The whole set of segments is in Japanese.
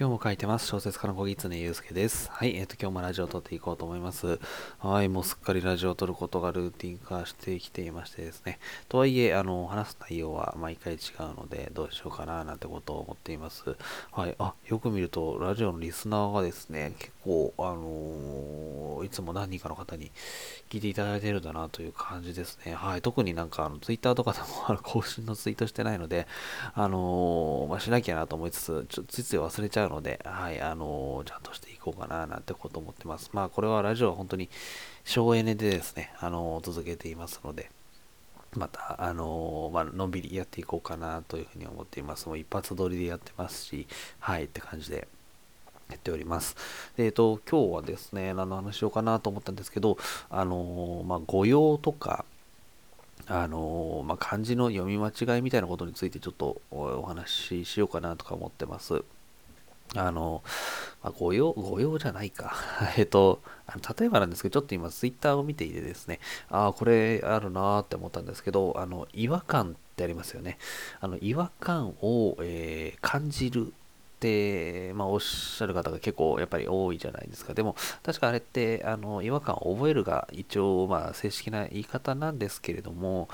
今日も書いてます。小説家の小木常祐介です。はい、えっ、ー、と、今日もラジオを撮っていこうと思います。はい、もうすっかりラジオを撮ることがルーティン化してきていましてですね。とはいえ、あの、話す内容は毎回違うので、どうしようかな、なんてことを思っています。はい、あ、よく見ると、ラジオのリスナーがですね、結構、あのー、いつも何人かの方に聞いていただいているんだなという感じですね。はい、特になんか、あの、ツイッターとかでも、あの、更新のツイートしてないので、あのー、まあ、しなきゃなと思いつつ、ちょついつい忘れちゃうので、はい、あの、ちゃんとしていこうかな、なんてこと思ってます。まあ、これはラジオは本当に省エネでですね、あの、続けていますので、また、あの、まあのんびりやっていこうかなというふうに思っています。もう一発撮りでやってますし、はい、って感じで。やっております。えっ、と、今日はですね、何の話しようかなと思ったんですけど、あのまあ、語用とか、あのまあ、漢字の読み間違いみたいなことについてちょっとお話ししようかなとか思ってます。あの、まあ、御用、御用じゃないか。えっと、あの例えばなんですけど、ちょっと今ツイッターを見ていてですね、ああ、これあるなーって思ったんですけど、あの、違和感ってありますよね。あの、違和感を、えー、感じるって、まあ、おっしゃる方が結構やっぱり多いじゃないですか。でも、確かあれって、あの、違和感を覚えるが一応、まあ、正式な言い方なんですけれども、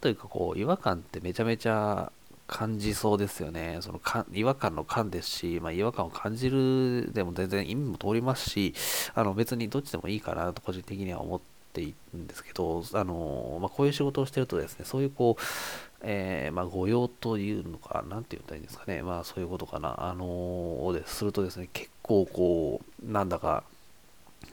というかこう、違和感ってめちゃめちゃ感じそうですよね。そのか違和感の感ですし、まあ、違和感を感じるでも全然意味も通りますし、あの別にどっちでもいいかなと個人的には思っているんですけど、あのまあ、こういう仕事をしてるとですね、そういうこう、えー、まあ、御用というのか、なんて言ったらいいんですかね、まあそういうことかな、あのをでするとですね、結構こう、なんだか、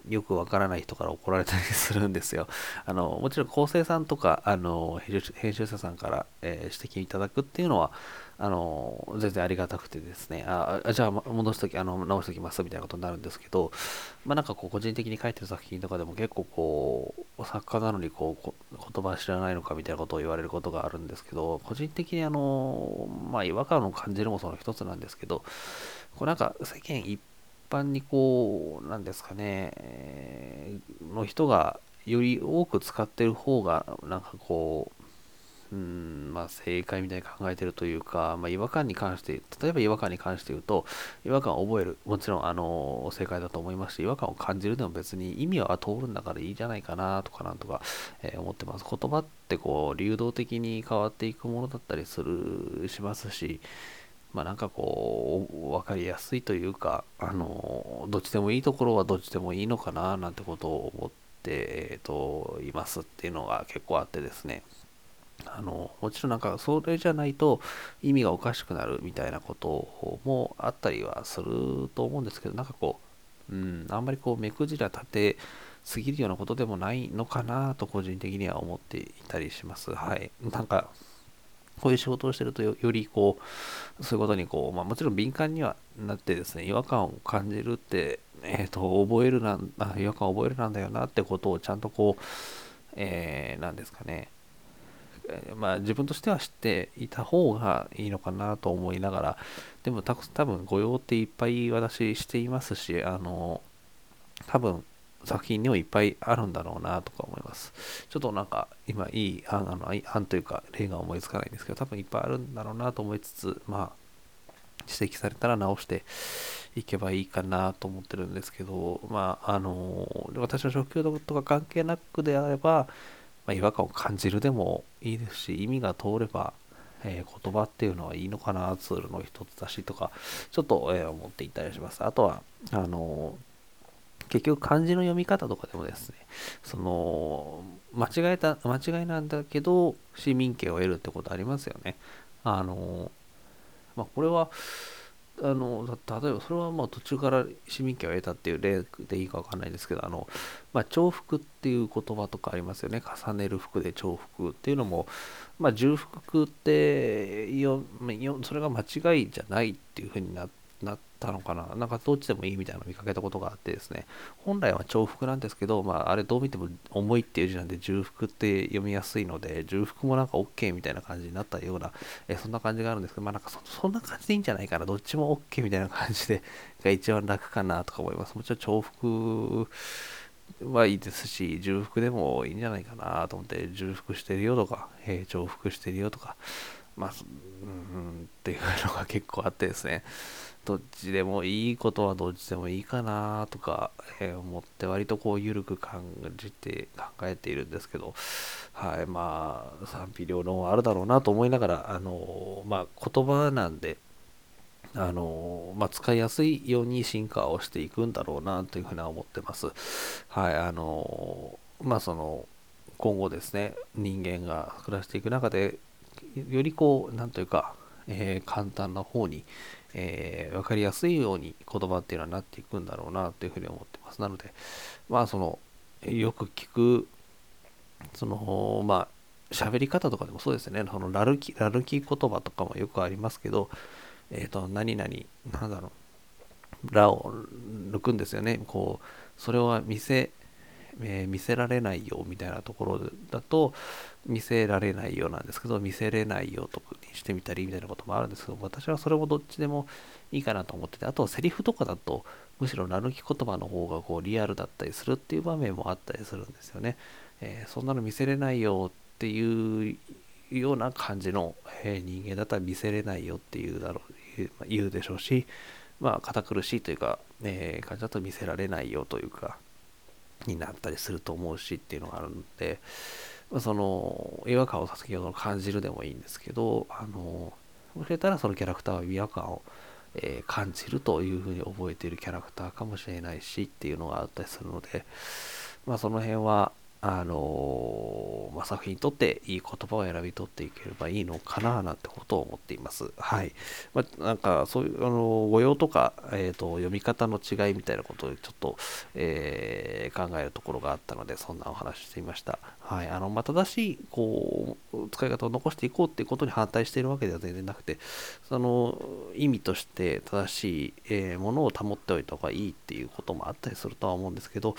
よくわからない人から怒られたりするんですよ。あの、もちろん構成さんとか、あの、編集者さんから、えー、指摘いただくっていうのは、あの、全然ありがたくてですね、あ、じゃあ戻すとき、あの、直しときますみたいなことになるんですけど、まあなんかこう、個人的に書いてる作品とかでも結構こう、作家なのにこう、言葉知らないのかみたいなことを言われることがあるんですけど、個人的にあの、まあ違和感を感じるもその一つなんですけど、こうなんか世間一般般にこう、なんですかね、の人がより多く使ってる方が、なんかこう、うん、まあ正解みたいに考えてるというか、まあ違和感に関して、例えば違和感に関して言うと、違和感を覚える、もちろんあの、正解だと思いますし、違和感を感じるでも別に意味は通るんだからいいじゃないかなとかなんとか、えー、思ってます。言葉ってこう、流動的に変わっていくものだったりする、しますし、まあなんかこう、分かりやすいというか、あの、どっちでもいいところはどっちでもいいのかな、なんてことを思って、えっ、と、いますっていうのが結構あってですね。あの、もちろんなんかそれじゃないと意味がおかしくなるみたいなこともあったりはすると思うんですけど、なんかこう、うん、あんまりこう目くじら立てすぎるようなことでもないのかなと個人的には思っていたりします。はい。なんか、こういう仕事をしてるとよりこう、そういうことにこう、まあもちろん敏感にはなってですね、違和感を感じるって、えっ、ー、と、覚えるな、違和感を覚えるなんだよなってことをちゃんとこう、えー、なんですかね、まあ自分としては知っていた方がいいのかなと思いながら、でも多分ご用っていっぱい私していますし、あの、多分作品にもいっぱいあるんだろうなとか思います。ちょっとなんか今いい案あの案というか例が思いつかないんですけど多分いっぱいあるんだろうなと思いつつまあ指摘されたら直していけばいいかなと思ってるんですけどまああの私の職業とか関係なくであれば、まあ、違和感を感じるでもいいですし意味が通ればえー、言葉っていうのはいいのかな、ツールの一つだしとか、ちょっと、えー、思っていたりします。あとは、あの結局漢字の読み方とかでもですね、その、間違えた、間違いなんだけど、市民権を得るってことありますよね。あの、まあ、これは、あの、例えば、それはまあ途中から市民権を得たっていう例でいいかわかんないですけど、あの、まあ、重複っていう言葉とかありますよね。重ねる服で重複っていうのも、まあ、重複ってよ、それが間違いじゃないっていうふうになって、ったのかな？なんかどっちでもいいみたいなの見かけたことがあってですね、本来は重複なんですけど、まあ、あれどう見ても重いっていう字なんで重複って読みやすいので、重複もなんか OK みたいな感じになったような、えそんな感じがあるんですけど、まあなんかそそんな感じでいいんじゃないかな、どっちも OK みたいな感じで、が一番楽かなとか思います。もちろん重複はいいですし、重複でもいいんじゃないかなと思って、重複してるよとか、えー、重複してるよとか、まあ、うん、っていうのが結構あってですね。どっちでもいいことはどっちでもいいかなとか、思って割とこう緩く感じて考えているんですけど、はい、まあ賛否両論はあるだろうなと思いながら、あのまあ、言葉なんで、あのまあ、使いやすいように進化をしていくんだろうなというふうには思ってます。はい、あのまあその今後ですね、人間が暮らしていく中で、よりこう、なんというか、え、簡単な方に、えー、分かりやすいように言葉っていうのはなっていくんだろうなというふうに思ってます。なので、まあその、よく聞く、その、まあ、喋り方とかでもそうですね、そのラルキ、ラルキ言葉とかもよくありますけど、えっ、ー、と、何々、なんだろう、ラを抜くんですよね。こう、それは見せ、えー、見せられないよみたいなところだと見せられないようなんですけど見せれないよとかにしてみたりみたいなこともあるんですけど私はそれもどっちでもいいかなと思っててあとセリフとかだとむしろ名抜き言葉の方がこうリアルだったりするっていう場面もあったりするんですよね、えー、そんなの見せれないよっていうような感じの、えー、人間だったら見せれないよっていうだろう言うでしょうしまあ堅苦しいというか、えー、感じだと見せられないよというかになったりすると思うしっていうのがあるんで、まあ、その違和感を先ほどの感じるでもいいんですけどあのもしかしたらそのキャラクターは違和感を、えー、感じるというふうに覚えているキャラクターかもしれないしっていうのがあったりするので、まあ、その辺はあのまあ、作品にとっていい言葉を選び取っていければいいのかななんてことを思っています。はい。まあ、なんかそういうあの語用とか、えーと、読み方の違いみたいなことをちょっと、えー、考えるところがあったのでそんなお話してみました。はい。あのまあ、正しいこう使い方を残していこうっていうことに反対しているわけでは全然なくてその意味として正しい、えー、ものを保っておいた方がいいっていうこともあったりするとは思うんですけど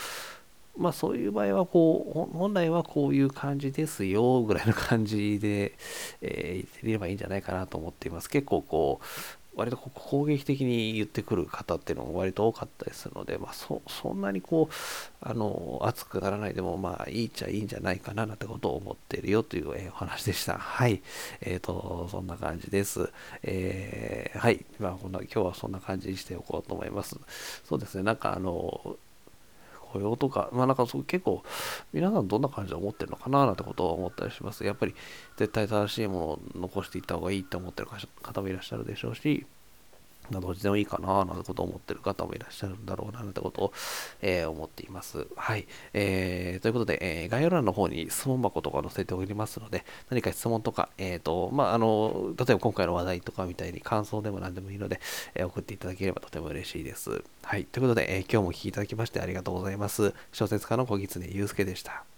まあそういう場合はこう、本来はこういう感じですよぐらいの感じで、えー、言ってみればいいんじゃないかなと思っています。結構こう、割と攻撃的に言ってくる方っていうのも割と多かったりするので、まあ、そそんなにこうあの熱くならないでもまあいいっちゃいいんじゃないかななんてことを思ってるよという、え、お話でした。はい。えっ、ー、と、そんな感じです。えー、はい。まあ、こんな今日はそんな感じにしておこうと思います。そうですね。なんかあの、雇用とか、まあなんかそう結構皆さんどんな感じで思ってるのかななんてことを思ったりします。やっぱり絶対正しいものを残していった方がいいって思ってる方もいらっしゃるでしょうし、どっちでもいいかな、なんてことを思ってる方もいらっしゃるんだろうな、なんてことを、えー、思っています。はい。えー、ということで、えー、概要欄の方に質問箱とか載せておりますので、何か質問とか、えっ、ー、と、まあ、あの、例えば今回の話題とかみたいに感想でも何でもいいので、えー、送っていただければとても嬉しいです。はい。ということで、えー、今日もお聴きいただきましてありがとうございます。小説家の小狐祐介でした。